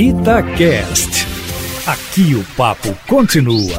Itacast. Aqui o papo continua.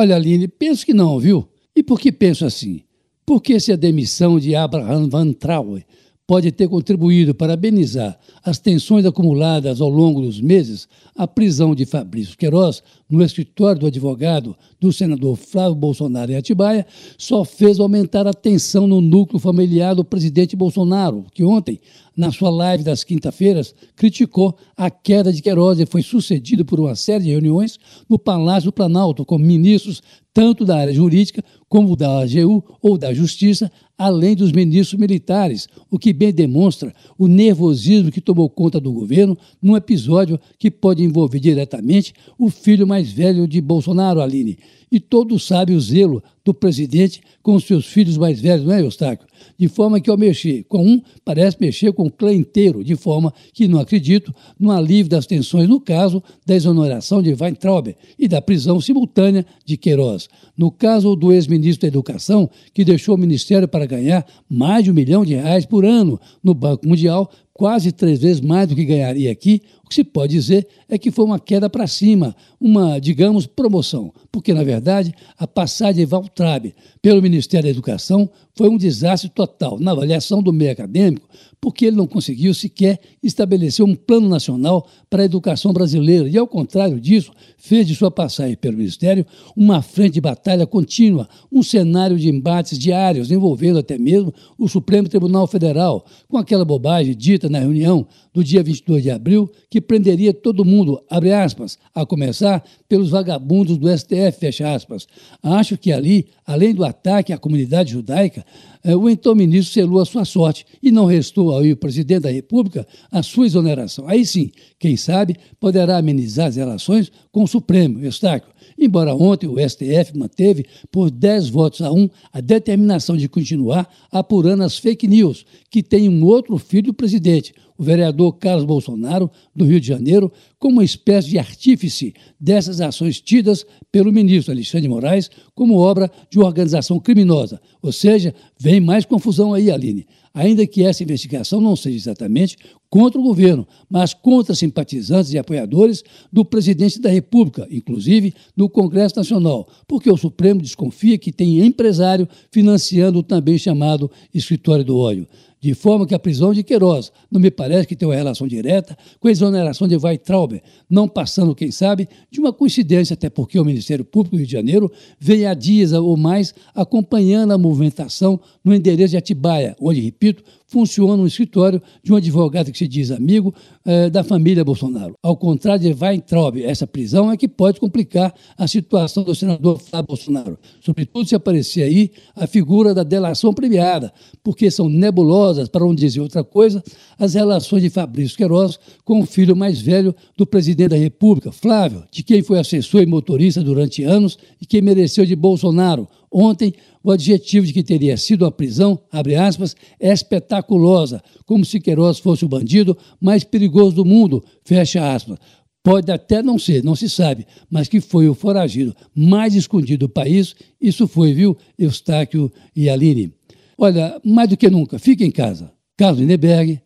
Olha, Aline, penso que não, viu? E por que penso assim? Porque se a demissão de Abraham Van Trauer pode ter contribuído para amenizar as tensões acumuladas ao longo dos meses, a prisão de Fabrício Queiroz no escritório do advogado do senador Flávio Bolsonaro em Atibaia só fez aumentar a tensão no núcleo familiar do presidente Bolsonaro, que ontem, na sua live das quinta-feiras, criticou a queda de Queiroz e foi sucedido por uma série de reuniões no Palácio do Planalto com ministros tanto da área jurídica como da AGU ou da Justiça, além dos ministros militares, o que bem demonstra o nervosismo que tomou conta do governo num episódio que pode envolver diretamente o filho mais velho de Bolsonaro, Aline. E todos sabem o zelo do presidente com os seus filhos mais velhos, não é, Eustáquio? De forma que ao mexer com um, parece mexer com o clã inteiro, de forma que não acredito no alívio das tensões no caso da exoneração de Weintraub e da prisão simultânea de Queiroz. No caso do ex-ministro da Educação, que deixou o ministério para ganhar mais de um milhão de reais por ano no Banco Mundial, quase três vezes mais do que ganharia aqui, o que se pode dizer é que foi uma queda para cima, uma, digamos, promoção, porque, na verdade, a passagem de Valtrabe pelo Ministério da Educação foi um desastre total na avaliação do meio acadêmico, porque ele não conseguiu sequer estabelecer um plano nacional para a educação brasileira. E, ao contrário disso, fez de sua passagem pelo Ministério uma frente de batalha contínua, um cenário de embates diários envolvendo até mesmo o Supremo Tribunal Federal, com aquela bobagem dita na reunião do dia 22 de abril que prenderia todo mundo, abre aspas, a começar pelos vagabundos do STF, fecha aspas. Acho que ali, além do ataque à comunidade judaica, eh, o então ministro selou a sua sorte e não restou ao presidente da República a sua exoneração. Aí sim, quem sabe, poderá amenizar as relações com o Supremo, Eustáquio. Embora ontem o STF manteve por 10 votos a 1 a determinação de continuar apurando as fake news, que tem um outro filho do presidente, o vereador Carlos Bolsonaro, do Rio de Janeiro, como uma espécie de artífice dessas ações tidas pelo ministro Alexandre Moraes como obra de uma organização criminosa. Ou seja, vem mais confusão aí, Aline. Ainda que essa investigação não seja exatamente contra o governo, mas contra simpatizantes e apoiadores do presidente da República, inclusive no Congresso Nacional, porque o Supremo desconfia que tem empresário financiando o também chamado escritório do óleo de forma que a prisão de Queiroz não me parece que tem uma relação direta com a exoneração de Weitraub, não passando, quem sabe, de uma coincidência, até porque o Ministério Público do Rio de Janeiro vem há dias ou mais acompanhando a movimentação no endereço de Atibaia, onde, repito, funciona um escritório de um advogado que se diz amigo eh, da família Bolsonaro. Ao contrário de Weintraub, essa prisão é que pode complicar a situação do senador Flávio Bolsonaro, sobretudo se aparecer aí a figura da delação premiada, porque são nebulosas, para não dizer outra coisa, as relações de Fabrício Queiroz com o filho mais velho do presidente da República, Flávio, de quem foi assessor e motorista durante anos e que mereceu de Bolsonaro, Ontem, o adjetivo de que teria sido a prisão, abre aspas, é espetaculosa, como se Queiroz fosse o bandido mais perigoso do mundo, fecha aspas. Pode até não ser, não se sabe, mas que foi o foragido mais escondido do país, isso foi, viu, Eustáquio e Aline. Olha, mais do que nunca, fique em casa. Carlos Lindeberg,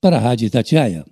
para a Rádio Itatiaia.